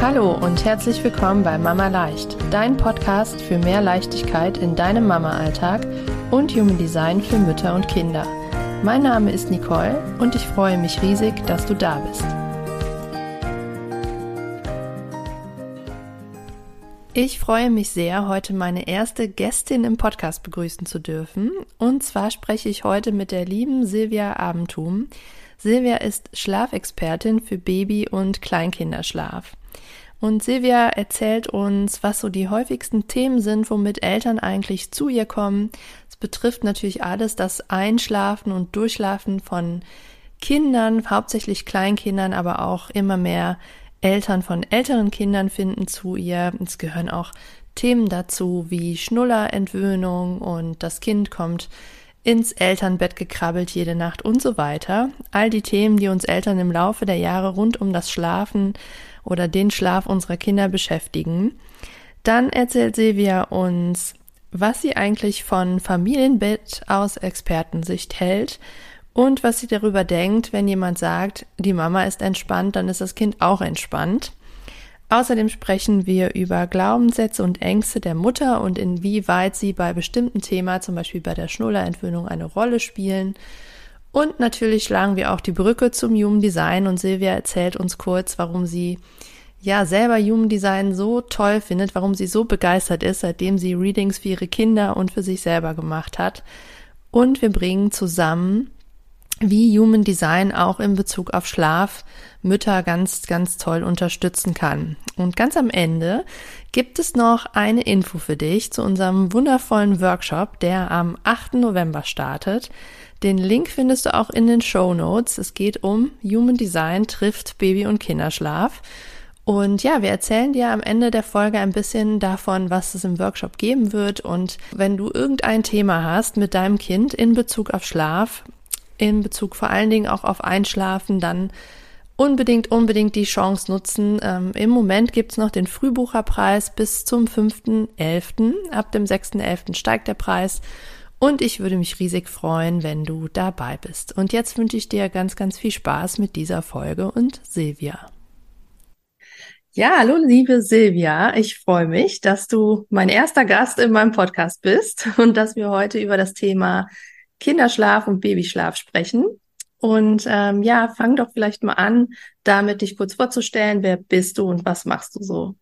Hallo und herzlich willkommen bei Mama Leicht, dein Podcast für mehr Leichtigkeit in deinem Mama-Alltag und Human Design für Mütter und Kinder. Mein Name ist Nicole und ich freue mich riesig, dass du da bist. Ich freue mich sehr, heute meine erste Gästin im Podcast begrüßen zu dürfen. Und zwar spreche ich heute mit der lieben Silvia Abendtum. Silvia ist Schlafexpertin für Baby- und Kleinkinderschlaf. Und Silvia erzählt uns, was so die häufigsten Themen sind, womit Eltern eigentlich zu ihr kommen. Es betrifft natürlich alles das Einschlafen und Durchschlafen von Kindern, hauptsächlich Kleinkindern, aber auch immer mehr Eltern von älteren Kindern finden zu ihr. Es gehören auch Themen dazu wie Schnullerentwöhnung und das Kind kommt ins Elternbett gekrabbelt jede Nacht und so weiter. All die Themen, die uns Eltern im Laufe der Jahre rund um das Schlafen oder den Schlaf unserer Kinder beschäftigen. Dann erzählt Silvia uns, was sie eigentlich von Familienbett aus Expertensicht hält und was sie darüber denkt, wenn jemand sagt, die Mama ist entspannt, dann ist das Kind auch entspannt. Außerdem sprechen wir über Glaubenssätze und Ängste der Mutter und inwieweit sie bei bestimmten Themen, zum Beispiel bei der Schnullerentwöhnung, eine Rolle spielen. Und natürlich schlagen wir auch die Brücke zum Human Design und Silvia erzählt uns kurz, warum sie ja selber Human Design so toll findet, warum sie so begeistert ist, seitdem sie Readings für ihre Kinder und für sich selber gemacht hat. Und wir bringen zusammen, wie Human Design auch in Bezug auf Schlaf Mütter ganz, ganz toll unterstützen kann. Und ganz am Ende gibt es noch eine Info für dich zu unserem wundervollen Workshop, der am 8. November startet. Den Link findest du auch in den Show Notes. Es geht um Human Design trifft Baby- und Kinderschlaf. Und ja, wir erzählen dir am Ende der Folge ein bisschen davon, was es im Workshop geben wird. Und wenn du irgendein Thema hast mit deinem Kind in Bezug auf Schlaf, in Bezug vor allen Dingen auch auf Einschlafen, dann unbedingt, unbedingt die Chance nutzen. Ähm, Im Moment gibt's noch den Frühbucherpreis bis zum 5.11. Ab dem 6.11. steigt der Preis. Und ich würde mich riesig freuen, wenn du dabei bist. Und jetzt wünsche ich dir ganz, ganz viel Spaß mit dieser Folge und Silvia. Ja, hallo liebe Silvia. Ich freue mich, dass du mein erster Gast in meinem Podcast bist und dass wir heute über das Thema Kinderschlaf und Babyschlaf sprechen. Und ähm, ja, fang doch vielleicht mal an, damit dich kurz vorzustellen. Wer bist du und was machst du so?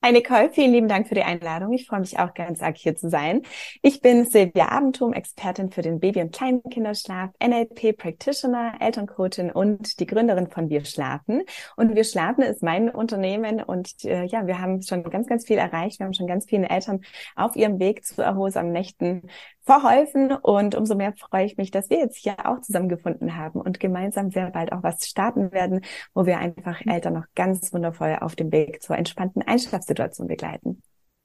Hi Nicole, vielen lieben Dank für die Einladung. Ich freue mich auch ganz arg hier zu sein. Ich bin Silvia Abendtum, Expertin für den Baby- und Kleinkinderschlaf, NLP Practitioner, Elterncoachin und die Gründerin von Wir Schlafen. Und Wir Schlafen ist mein Unternehmen und äh, ja, wir haben schon ganz, ganz viel erreicht. Wir haben schon ganz viele Eltern auf ihrem Weg zu erholsamen Nächten verholfen und umso mehr freue ich mich, dass wir jetzt hier auch zusammengefunden haben und gemeinsam sehr bald auch was starten werden, wo wir einfach Eltern noch ganz wundervoll auf dem Weg zur entspannten Einschlafsituation begleiten.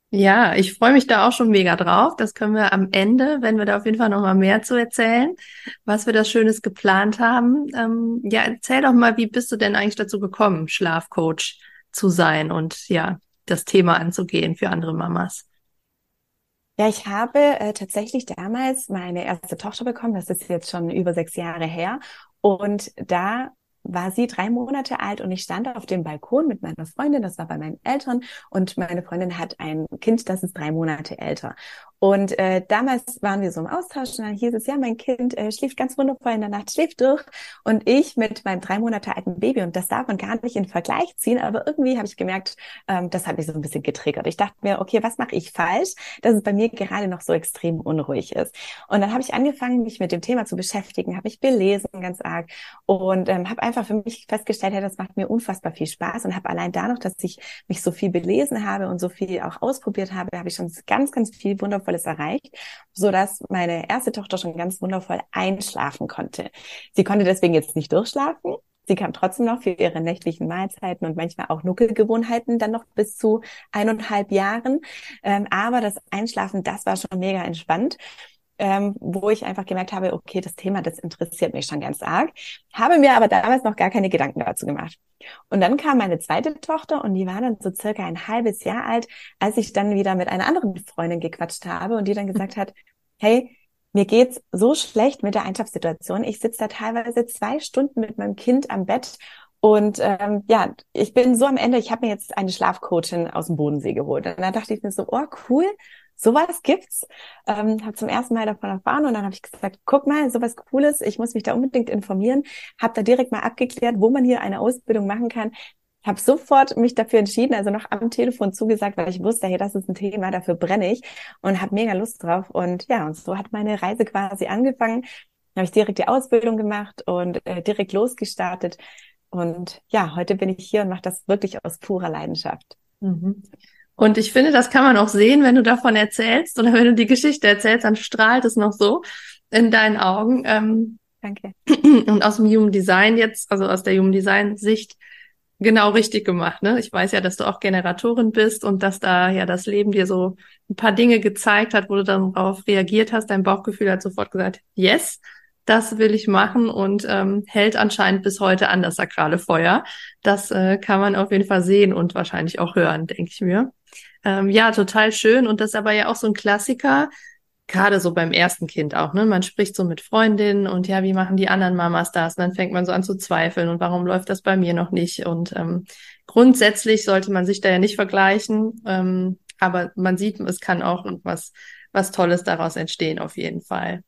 Ja, ich freue mich da auch schon mega drauf. Das können wir am Ende, wenn wir da auf jeden Fall noch mal mehr zu erzählen, was wir da Schönes geplant haben. Ähm, ja, erzähl doch mal, wie bist du denn eigentlich dazu gekommen, Schlafcoach zu sein und ja, das Thema anzugehen für andere Mamas? Ja, ich habe äh, tatsächlich damals meine erste Tochter bekommen. Das ist jetzt schon über sechs Jahre her. Und da war sie drei Monate alt und ich stand auf dem Balkon mit meiner Freundin, das war bei meinen Eltern und meine Freundin hat ein Kind, das ist drei Monate älter. Und äh, damals waren wir so im Austausch und dann hieß es, ja, mein Kind äh, schläft ganz wundervoll in der Nacht, schläft durch. Und ich mit meinem drei Monate alten Baby, und das darf man gar nicht in Vergleich ziehen, aber irgendwie habe ich gemerkt, ähm, das hat mich so ein bisschen getriggert. Ich dachte mir, okay, was mache ich falsch, dass es bei mir gerade noch so extrem unruhig ist. Und dann habe ich angefangen, mich mit dem Thema zu beschäftigen, habe mich belesen ganz arg und ähm, habe einfach für mich festgestellt, hey, das macht mir unfassbar viel Spaß und habe allein dadurch, dass ich mich so viel belesen habe und so viel auch ausprobiert habe, habe ich schon ganz, ganz viel wundervoll Wundervolles erreicht, so dass meine erste Tochter schon ganz wundervoll einschlafen konnte. Sie konnte deswegen jetzt nicht durchschlafen. Sie kam trotzdem noch für ihre nächtlichen Mahlzeiten und manchmal auch Nuckelgewohnheiten dann noch bis zu eineinhalb Jahren. Ähm, aber das Einschlafen, das war schon mega entspannt ähm, wo ich einfach gemerkt habe, okay, das Thema, das interessiert mich schon ganz arg, habe mir aber damals noch gar keine Gedanken dazu gemacht. Und dann kam meine zweite Tochter und die war dann so circa ein halbes Jahr alt, als ich dann wieder mit einer anderen Freundin gequatscht habe und die dann gesagt hat, hey, mir geht's so schlecht mit der Einschlafsituation. Ich sitze da teilweise zwei Stunden mit meinem Kind am Bett Und ähm, ja, ich bin so am Ende, ich habe mir jetzt eine Schlafcoachin aus dem Bodensee geholt. Und da dachte ich mir so, oh cool, sowas gibt's. Ähm, habe zum ersten Mal davon erfahren und dann habe ich gesagt, guck mal, sowas Cooles, ich muss mich da unbedingt informieren. Habe da direkt mal abgeklärt, wo man hier eine Ausbildung machen kann. Habe sofort mich dafür entschieden, also noch am Telefon zugesagt, weil ich wusste, hey, das ist ein Thema, dafür brenne ich und habe mega Lust drauf. Und ja, und so hat meine Reise quasi angefangen. Habe ich direkt die Ausbildung gemacht und äh, direkt losgestartet. Und ja, heute bin ich hier und mache das wirklich aus purer Leidenschaft. Mhm. Und ich finde, das kann man auch sehen, wenn du davon erzählst oder wenn du die Geschichte erzählst, dann strahlt es noch so in deinen Augen. Ähm, Danke. Und aus dem Human Design jetzt, also aus der Human Design Sicht, genau richtig gemacht. Ne? Ich weiß ja, dass du auch Generatorin bist und dass da ja das Leben dir so ein paar Dinge gezeigt hat, wo du dann darauf reagiert hast. Dein Bauchgefühl hat sofort gesagt, yes das will ich machen und ähm, hält anscheinend bis heute an das sakrale Feuer. Das äh, kann man auf jeden Fall sehen und wahrscheinlich auch hören, denke ich mir. Ähm, ja, total schön und das ist aber ja auch so ein Klassiker, gerade so beim ersten Kind auch, ne? Man spricht so mit Freundinnen und ja, wie machen die anderen Mamas das? Und dann fängt man so an zu zweifeln und warum läuft das bei mir noch nicht? Und ähm, grundsätzlich sollte man sich da ja nicht vergleichen, ähm, aber man sieht, es kann auch was, was Tolles daraus entstehen, auf jeden Fall.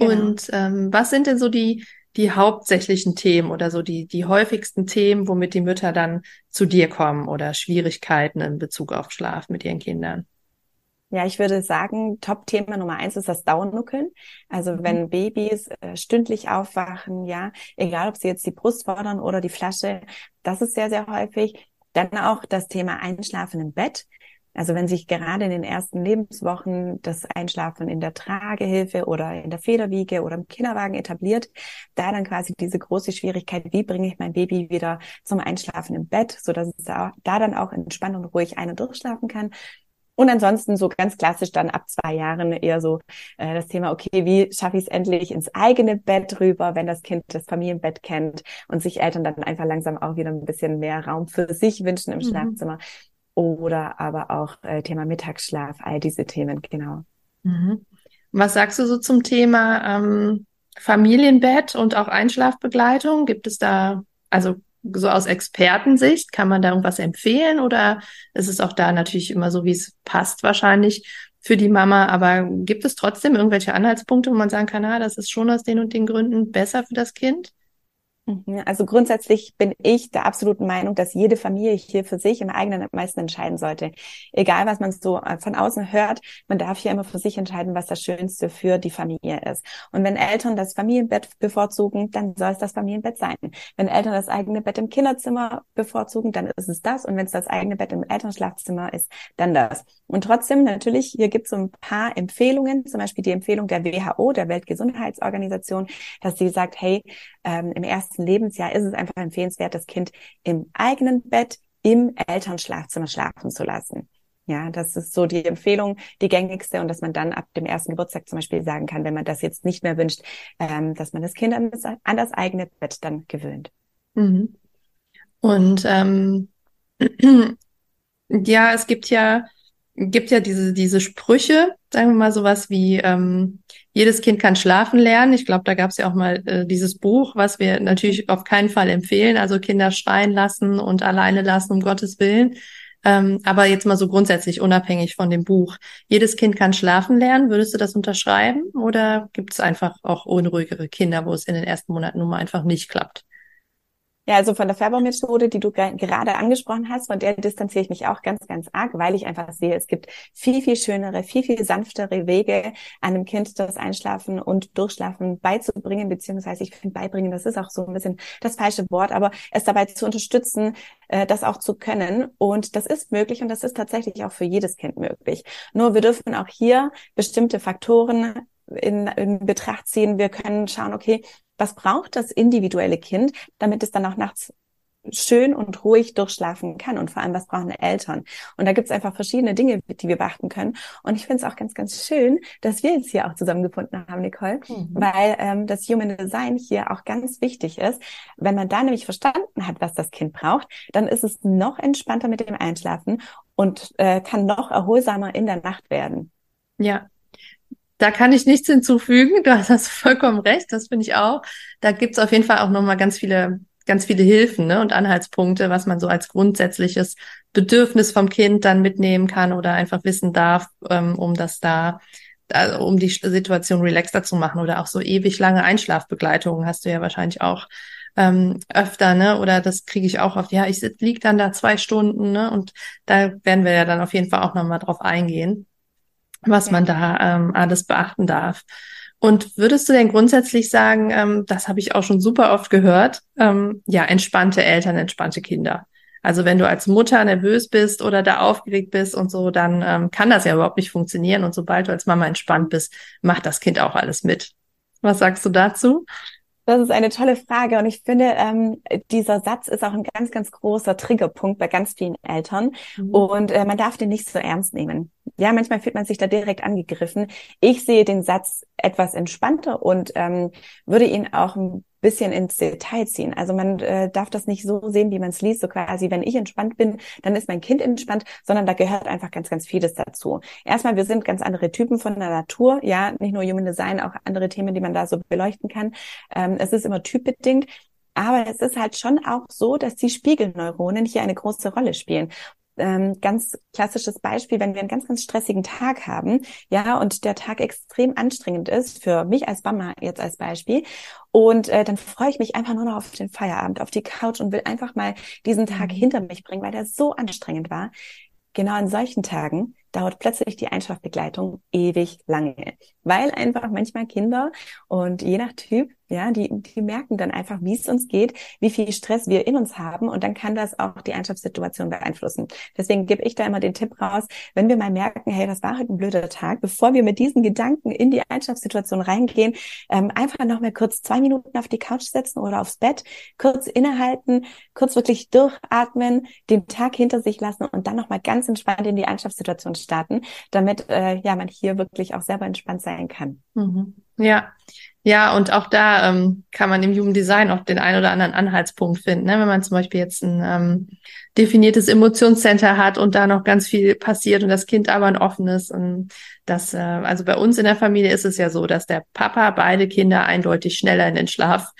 Genau. Und ähm, was sind denn so die, die hauptsächlichen Themen oder so die, die häufigsten Themen, womit die Mütter dann zu dir kommen oder Schwierigkeiten in Bezug auf Schlaf mit ihren Kindern? Ja, ich würde sagen, Top-Thema Nummer eins ist das Dauernuckeln. Also mhm. wenn Babys äh, stündlich aufwachen, ja, egal ob sie jetzt die Brust fordern oder die Flasche, das ist sehr, sehr häufig. Dann auch das Thema Einschlafen im Bett. Also wenn sich gerade in den ersten Lebenswochen das Einschlafen in der Tragehilfe oder in der Federwiege oder im Kinderwagen etabliert, da dann quasi diese große Schwierigkeit, wie bringe ich mein Baby wieder zum Einschlafen im Bett, so dass es da, da dann auch entspannt und ruhig ein- und durchschlafen kann. Und ansonsten so ganz klassisch dann ab zwei Jahren eher so äh, das Thema, okay, wie schaffe ich es endlich ins eigene Bett rüber, wenn das Kind das Familienbett kennt und sich Eltern dann einfach langsam auch wieder ein bisschen mehr Raum für sich wünschen im mhm. Schlafzimmer oder aber auch äh, Thema Mittagsschlaf, all diese Themen, genau. Mhm. Was sagst du so zum Thema ähm, Familienbett und auch Einschlafbegleitung? Gibt es da, also so aus Expertensicht, kann man da irgendwas empfehlen oder ist es auch da natürlich immer so, wie es passt wahrscheinlich für die Mama? Aber gibt es trotzdem irgendwelche Anhaltspunkte, wo man sagen kann, ah, das ist schon aus den und den Gründen besser für das Kind? Mhm. Also grundsätzlich bin ich der absoluten Meinung, dass jede Familie hier für sich im eigenen am meisten entscheiden sollte. Egal, was man so äh, von außen hört, man darf hier immer für sich entscheiden, was das Schönste für die Familie ist. Und wenn Eltern das Familienbett bevorzugen, dann soll es das Familienbett sein. Wenn Eltern das eigene Bett im Kinderzimmer bevorzugen, dann ist es das. Und wenn es das eigene Bett im Elternschlafzimmer ist, dann das. Und trotzdem natürlich, hier gibt es so ein paar Empfehlungen, zum Beispiel die Empfehlung der WHO, der Weltgesundheitsorganisation, dass sie sagt, hey, ähm, im ersten Lebensjahr ist es einfach empfehlenswert, das Kind im eigenen Bett im Elternschlafzimmer schlafen zu lassen. Ja, das ist so die Empfehlung, die gängigste und dass man dann ab dem ersten Geburtstag zum Beispiel sagen kann, wenn man das jetzt nicht mehr wünscht, ähm, dass man das Kind an das, an das eigene Bett dann gewöhnt. Mhm. Und ähm, ja, es gibt ja gibt ja diese diese Sprüche, sagen wir mal sowas wie ähm, jedes Kind kann schlafen lernen. Ich glaube, da gab es ja auch mal äh, dieses Buch, was wir natürlich auf keinen Fall empfehlen. Also Kinder schreien lassen und alleine lassen, um Gottes Willen. Ähm, aber jetzt mal so grundsätzlich unabhängig von dem Buch. Jedes Kind kann schlafen lernen. Würdest du das unterschreiben? Oder gibt es einfach auch unruhigere Kinder, wo es in den ersten Monaten nun mal einfach nicht klappt? Ja, also von der Färbermethode, die du gerade angesprochen hast, von der distanziere ich mich auch ganz, ganz arg, weil ich einfach sehe, es gibt viel, viel schönere, viel, viel sanftere Wege, einem Kind das Einschlafen und Durchschlafen beizubringen, beziehungsweise ich finde beibringen, das ist auch so ein bisschen das falsche Wort, aber es dabei zu unterstützen, äh, das auch zu können. Und das ist möglich und das ist tatsächlich auch für jedes Kind möglich. Nur wir dürfen auch hier bestimmte Faktoren in, in Betracht ziehen. Wir können schauen, okay, was braucht das individuelle Kind, damit es dann auch nachts schön und ruhig durchschlafen kann und vor allem, was brauchen Eltern? Und da gibt es einfach verschiedene Dinge, die wir beachten können. Und ich finde es auch ganz, ganz schön, dass wir jetzt hier auch zusammengefunden haben, Nicole, mhm. weil ähm, das Human Design hier auch ganz wichtig ist. Wenn man da nämlich verstanden hat, was das Kind braucht, dann ist es noch entspannter mit dem Einschlafen und äh, kann noch erholsamer in der Nacht werden. Ja, da kann ich nichts hinzufügen. Du hast vollkommen recht, das finde ich auch. Da gibt's auf jeden Fall auch nochmal ganz viele ganz viele Hilfen ne, und Anhaltspunkte, was man so als grundsätzliches Bedürfnis vom Kind dann mitnehmen kann oder einfach wissen darf, ähm, um das da also um die Situation relaxter zu machen oder auch so ewig lange Einschlafbegleitungen hast du ja wahrscheinlich auch ähm, öfter, ne? Oder das kriege ich auch oft. Ja, ich lieg dann da zwei Stunden, ne? Und da werden wir ja dann auf jeden Fall auch nochmal drauf eingehen, was ja. man da ähm, alles beachten darf. Und würdest du denn grundsätzlich sagen, ähm, das habe ich auch schon super oft gehört, ähm, ja, entspannte Eltern, entspannte Kinder. Also wenn du als Mutter nervös bist oder da aufgeregt bist und so, dann ähm, kann das ja überhaupt nicht funktionieren. Und sobald du als Mama entspannt bist, macht das Kind auch alles mit. Was sagst du dazu? Das ist eine tolle Frage und ich finde, ähm, dieser Satz ist auch ein ganz, ganz großer Triggerpunkt bei ganz vielen Eltern mhm. und äh, man darf den nicht so ernst nehmen. Ja, manchmal fühlt man sich da direkt angegriffen. Ich sehe den Satz etwas entspannter und ähm, würde ihn auch ein bisschen ins Detail ziehen. Also man äh, darf das nicht so sehen, wie man es liest, so quasi, wenn ich entspannt bin, dann ist mein Kind entspannt, sondern da gehört einfach ganz, ganz vieles dazu. Erstmal, wir sind ganz andere Typen von der Natur, ja, nicht nur Human Design, auch andere Themen, die man da so beleuchten kann. Ähm, es ist immer typbedingt. Aber es ist halt schon auch so, dass die Spiegelneuronen hier eine große Rolle spielen ähm, ganz klassisches Beispiel, wenn wir einen ganz, ganz stressigen Tag haben, ja, und der Tag extrem anstrengend ist, für mich als Mama jetzt als Beispiel, und äh, dann freue ich mich einfach nur noch auf den Feierabend, auf die Couch und will einfach mal diesen Tag mhm. hinter mich bringen, weil der so anstrengend war. Genau an solchen Tagen dauert plötzlich die Einschlafbegleitung ewig lange, weil einfach manchmal Kinder und je nach Typ ja, die, die merken dann einfach, wie es uns geht, wie viel Stress wir in uns haben und dann kann das auch die Einschlafssituation beeinflussen. Deswegen gebe ich da immer den Tipp raus, wenn wir mal merken, hey, das war heute ein blöder Tag, bevor wir mit diesen Gedanken in die Einschlafssituation reingehen, ähm, einfach noch mal kurz zwei Minuten auf die Couch setzen oder aufs Bett, kurz innehalten, kurz wirklich durchatmen, den Tag hinter sich lassen und dann noch mal ganz entspannt in die Einschlafssituation starten, damit äh, ja man hier wirklich auch selber entspannt sein kann. Mhm. Ja, ja, und auch da ähm, kann man im Jugenddesign auch den einen oder anderen Anhaltspunkt finden. Ne? Wenn man zum Beispiel jetzt ein ähm, definiertes Emotionscenter hat und da noch ganz viel passiert und das Kind aber ein offenes. Und das, äh, also bei uns in der Familie ist es ja so, dass der Papa beide Kinder eindeutig schneller in den Schlaf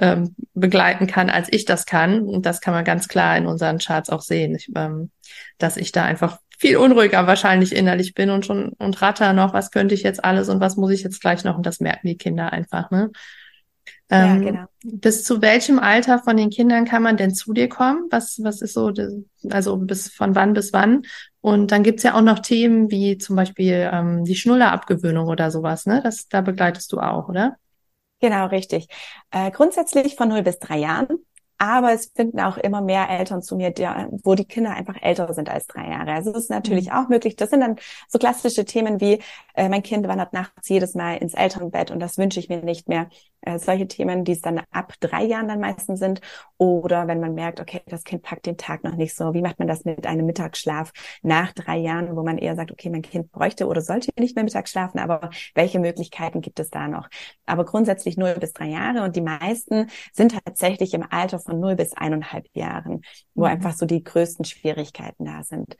ähm, begleiten kann, als ich das kann. Und das kann man ganz klar in unseren Charts auch sehen, ich, ähm, dass ich da einfach viel unruhiger wahrscheinlich innerlich bin und schon und ratter noch, was könnte ich jetzt alles und was muss ich jetzt gleich noch und das merken die Kinder einfach, ne? Ähm, ja, genau. Bis zu welchem Alter von den Kindern kann man denn zu dir kommen? Was, was ist so, also bis von wann bis wann? Und dann gibt's ja auch noch Themen wie zum Beispiel ähm, die Schnullerabgewöhnung oder sowas, ne? Das, da begleitest du auch, oder? Genau, richtig. Äh, grundsätzlich von 0 bis 3 Jahren. Aber es finden auch immer mehr Eltern zu mir, der, wo die Kinder einfach älter sind als drei Jahre. Also es ist natürlich mhm. auch möglich. Das sind dann so klassische Themen wie, äh, mein Kind wandert nachts jedes Mal ins Elternbett und das wünsche ich mir nicht mehr. Äh, solche Themen, die es dann ab drei Jahren dann meistens sind. Oder wenn man merkt, okay, das Kind packt den Tag noch nicht so. Wie macht man das mit einem Mittagsschlaf nach drei Jahren, wo man eher sagt, okay, mein Kind bräuchte oder sollte nicht mehr mittags schlafen, aber welche Möglichkeiten gibt es da noch? Aber grundsätzlich null bis drei Jahre und die meisten sind tatsächlich im Alter von null bis eineinhalb Jahren, wo mhm. einfach so die größten Schwierigkeiten da sind.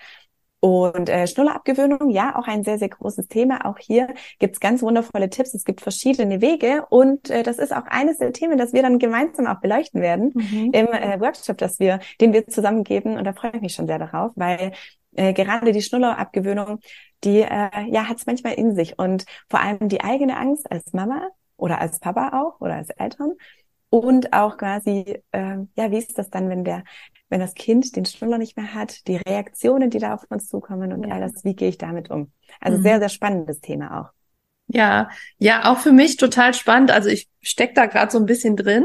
Und äh, Schnullerabgewöhnung, ja, auch ein sehr, sehr großes Thema. Auch hier gibt's ganz wundervolle Tipps. Es gibt verschiedene Wege und äh, das ist auch eines der Themen, das wir dann gemeinsam auch beleuchten werden mhm. im äh, Workshop, dass wir, den wir zusammen geben. Und da freue ich mich schon sehr darauf, weil äh, gerade die Schnullerabgewöhnung, die äh, ja hat's manchmal in sich und vor allem die eigene Angst als Mama oder als Papa auch oder als Eltern und auch quasi, äh, ja, wie ist das dann, wenn der, wenn das Kind den Schnuller nicht mehr hat, die Reaktionen, die da auf uns zukommen und ja. all das, wie gehe ich damit um? Also mhm. sehr, sehr spannendes Thema auch. Ja, ja, auch für mich total spannend. Also ich steck da gerade so ein bisschen drin,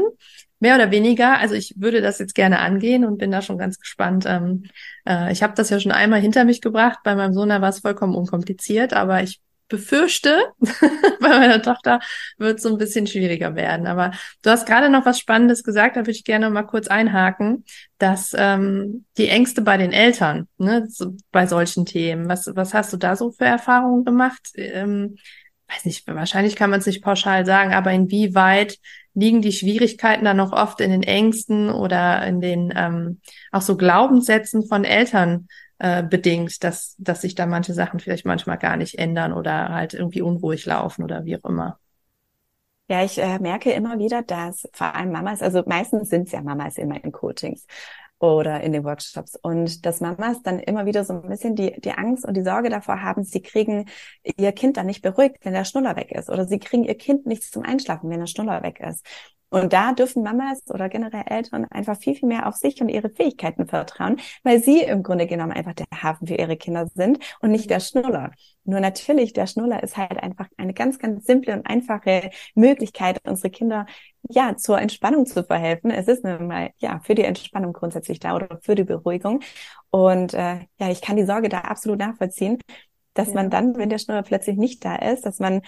mehr oder weniger. Also ich würde das jetzt gerne angehen und bin da schon ganz gespannt. Ähm, äh, ich habe das ja schon einmal hinter mich gebracht. Bei meinem Sohn war es vollkommen unkompliziert, aber ich befürchte, bei meiner Tochter wird es so ein bisschen schwieriger werden. Aber du hast gerade noch was Spannendes gesagt, da würde ich gerne mal kurz einhaken, dass ähm, die Ängste bei den Eltern, ne, so, bei solchen Themen, was, was hast du da so für Erfahrungen gemacht? Ähm, weiß nicht, wahrscheinlich kann man es nicht pauschal sagen, aber inwieweit liegen die Schwierigkeiten dann noch oft in den Ängsten oder in den ähm, auch so Glaubenssätzen von Eltern, äh, bedingt, dass, dass sich da manche Sachen vielleicht manchmal gar nicht ändern oder halt irgendwie unruhig laufen oder wie auch immer. Ja, ich äh, merke immer wieder, dass vor allem Mamas, also meistens sind es ja Mamas in meinen Coachings oder in den Workshops und dass Mamas dann immer wieder so ein bisschen die, die Angst und die Sorge davor haben, sie kriegen ihr Kind dann nicht beruhigt, wenn der Schnuller weg ist oder sie kriegen ihr Kind nicht zum Einschlafen, wenn der Schnuller weg ist. Und da dürfen Mamas oder generell Eltern einfach viel, viel mehr auf sich und ihre Fähigkeiten vertrauen, weil sie im Grunde genommen einfach der Hafen für ihre Kinder sind und nicht der Schnuller. Nur natürlich, der Schnuller ist halt einfach eine ganz, ganz simple und einfache Möglichkeit, unsere Kinder ja zur Entspannung zu verhelfen. Es ist nun mal ja für die Entspannung grundsätzlich da oder für die Beruhigung. Und äh, ja, ich kann die Sorge da absolut nachvollziehen, dass ja. man dann, wenn der Schnuller plötzlich nicht da ist, dass man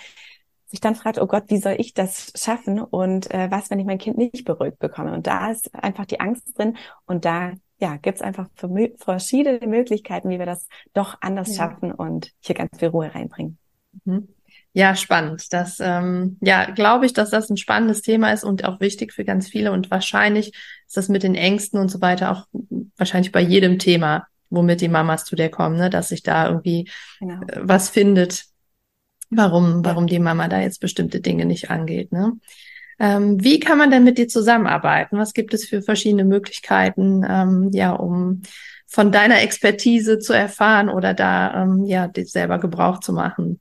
sich dann fragt, oh Gott, wie soll ich das schaffen und äh, was, wenn ich mein Kind nicht beruhigt bekomme? Und da ist einfach die Angst drin und da ja, gibt es einfach verschiedene Möglichkeiten, wie wir das doch anders ja. schaffen und hier ganz viel Ruhe reinbringen. Mhm. Ja, spannend. Das, ähm, ja, glaube ich, dass das ein spannendes Thema ist und auch wichtig für ganz viele. Und wahrscheinlich ist das mit den Ängsten und so weiter auch wahrscheinlich bei jedem Thema, womit die Mamas zu dir kommen, ne, dass sich da irgendwie genau. äh, was findet, warum, warum die Mama da jetzt bestimmte Dinge nicht angeht. Ne? Ähm, wie kann man denn mit dir zusammenarbeiten? Was gibt es für verschiedene Möglichkeiten, ähm, ja, um von deiner Expertise zu erfahren oder da ähm, ja selber Gebrauch zu machen?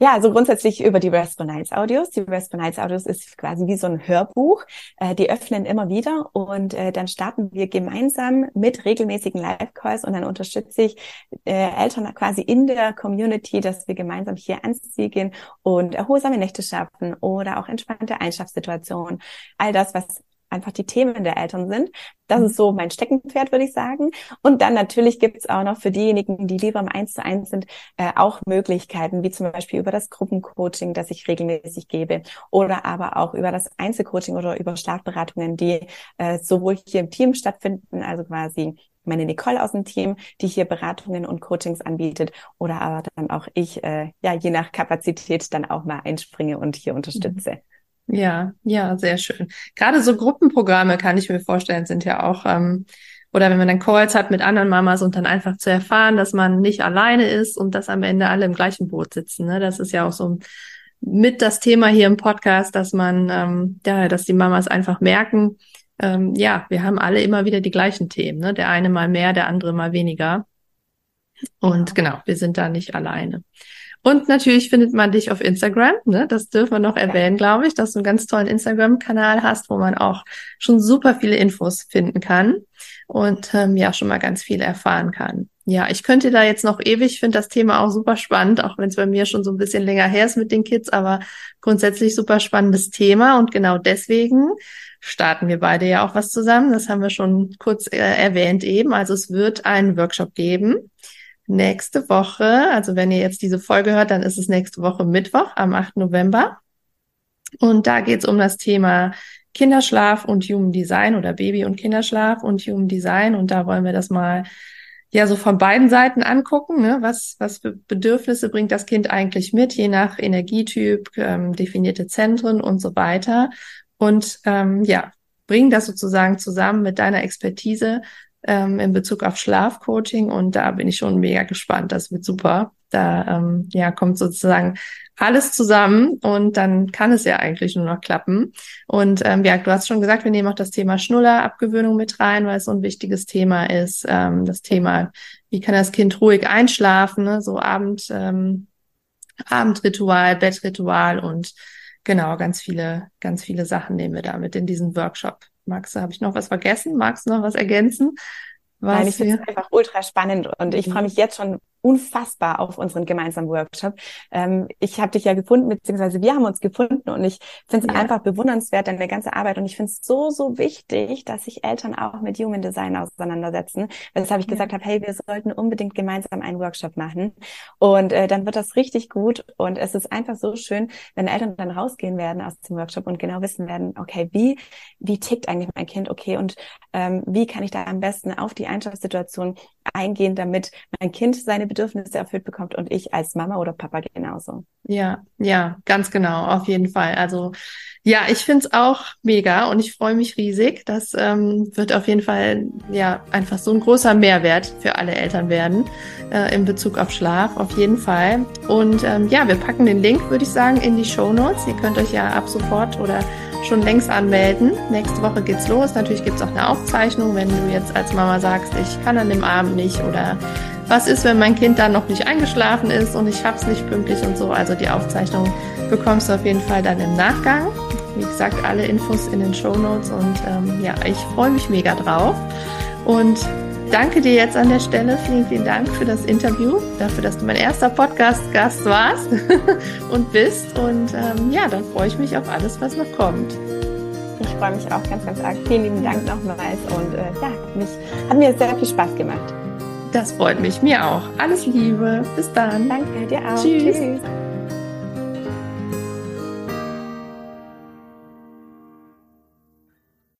Ja, also grundsätzlich über die Nights Audios. Die Nights Audios ist quasi wie so ein Hörbuch. Äh, die öffnen immer wieder und äh, dann starten wir gemeinsam mit regelmäßigen Live-Calls und dann unterstütze ich äh, Eltern quasi in der Community, dass wir gemeinsam hier ans Ziel gehen und erholsame Nächte schaffen oder auch entspannte Einschlafsituationen. All das, was einfach die Themen der Eltern sind. Das ist so mein Steckenpferd, würde ich sagen. Und dann natürlich gibt es auch noch für diejenigen, die lieber im Eins zu eins sind, äh, auch Möglichkeiten, wie zum Beispiel über das Gruppencoaching, das ich regelmäßig gebe, oder aber auch über das Einzelcoaching oder über Schlafberatungen, die äh, sowohl hier im Team stattfinden, also quasi meine Nicole aus dem Team, die hier Beratungen und Coachings anbietet, oder aber dann auch ich, äh, ja, je nach Kapazität dann auch mal einspringe und hier unterstütze. Mhm. Ja, ja, sehr schön. Gerade so Gruppenprogramme kann ich mir vorstellen, sind ja auch, ähm, oder wenn man dann Calls hat mit anderen Mamas und dann einfach zu erfahren, dass man nicht alleine ist und dass am Ende alle im gleichen Boot sitzen. Ne? Das ist ja auch so mit das Thema hier im Podcast, dass man, ähm, ja, dass die Mamas einfach merken, ähm, ja, wir haben alle immer wieder die gleichen Themen. Ne? Der eine mal mehr, der andere mal weniger. Und genau, genau wir sind da nicht alleine. Und natürlich findet man dich auf Instagram. Ne? Das dürfen wir noch erwähnen, glaube ich, dass du einen ganz tollen Instagram-Kanal hast, wo man auch schon super viele Infos finden kann und ähm, ja schon mal ganz viel erfahren kann. Ja, ich könnte da jetzt noch ewig, finde das Thema auch super spannend, auch wenn es bei mir schon so ein bisschen länger her ist mit den Kids, aber grundsätzlich super spannendes Thema und genau deswegen starten wir beide ja auch was zusammen. Das haben wir schon kurz äh, erwähnt eben. Also es wird einen Workshop geben nächste Woche, also wenn ihr jetzt diese Folge hört, dann ist es nächste Woche Mittwoch am 8. November. Und da geht es um das Thema Kinderschlaf und Human Design oder Baby und Kinderschlaf und Human Design. Und da wollen wir das mal ja so von beiden Seiten angucken. Ne? Was, was für Bedürfnisse bringt das Kind eigentlich mit, je nach Energietyp, ähm, definierte Zentren und so weiter. Und ähm, ja, bring das sozusagen zusammen mit deiner Expertise ähm, in Bezug auf Schlafcoaching und da bin ich schon mega gespannt. Das wird super. Da ähm, ja kommt sozusagen alles zusammen und dann kann es ja eigentlich nur noch klappen. Und ähm, ja, du hast schon gesagt, wir nehmen auch das Thema Schnullerabgewöhnung mit rein, weil es so ein wichtiges Thema ist. Ähm, das Thema, wie kann das Kind ruhig einschlafen, ne? so Abend, ähm, Abendritual, Bettritual und genau ganz viele, ganz viele Sachen nehmen wir damit in diesen Workshop Magst du, habe ich noch was vergessen? Magst du noch was ergänzen? Was Nein, ich finde es einfach ultra spannend und ich mhm. freue mich jetzt schon unfassbar auf unseren gemeinsamen Workshop. Ähm, ich habe dich ja gefunden, beziehungsweise wir haben uns gefunden und ich finde es ja. einfach bewundernswert, deine ganze Arbeit und ich finde es so, so wichtig, dass sich Eltern auch mit Human Design auseinandersetzen. Weshalb ich ja. gesagt habe, hey, wir sollten unbedingt gemeinsam einen Workshop machen und äh, dann wird das richtig gut und es ist einfach so schön, wenn Eltern dann rausgehen werden aus dem Workshop und genau wissen werden, okay, wie, wie tickt eigentlich mein Kind, okay, und ähm, wie kann ich da am besten auf die Einschlafssituation eingehen, damit mein Kind seine Bedürfnisse erfüllt bekommt und ich als Mama oder Papa genauso. Ja, ja, ganz genau, auf jeden Fall. Also ja, ich find's auch mega und ich freue mich riesig. Das ähm, wird auf jeden Fall ja einfach so ein großer Mehrwert für alle Eltern werden äh, in Bezug auf Schlaf, auf jeden Fall. Und ähm, ja, wir packen den Link, würde ich sagen, in die Show Notes. Ihr könnt euch ja ab sofort oder schon längst anmelden. Nächste Woche geht's los. Natürlich gibt's auch eine Aufzeichnung, wenn du jetzt als Mama sagst, ich kann an dem Abend nicht oder was ist, wenn mein Kind dann noch nicht eingeschlafen ist und ich hab's nicht pünktlich und so. Also die Aufzeichnung bekommst du auf jeden Fall dann im Nachgang. Wie gesagt, alle Infos in den Show Notes und ähm, ja, ich freue mich mega drauf. Und danke dir jetzt an der Stelle. Vielen, vielen Dank für das Interview, dafür, dass du mein erster Podcast-Gast warst und bist. Und ähm, ja, dann freue ich mich auf alles, was noch kommt. Ich freue mich auch ganz, ganz arg. Vielen lieben Dank nochmals und äh, ja, mich, hat mir sehr viel Spaß gemacht. Das freut mich, mir auch. Alles Liebe. Bis dann. Danke dir auch. Tschüss. Tschüss.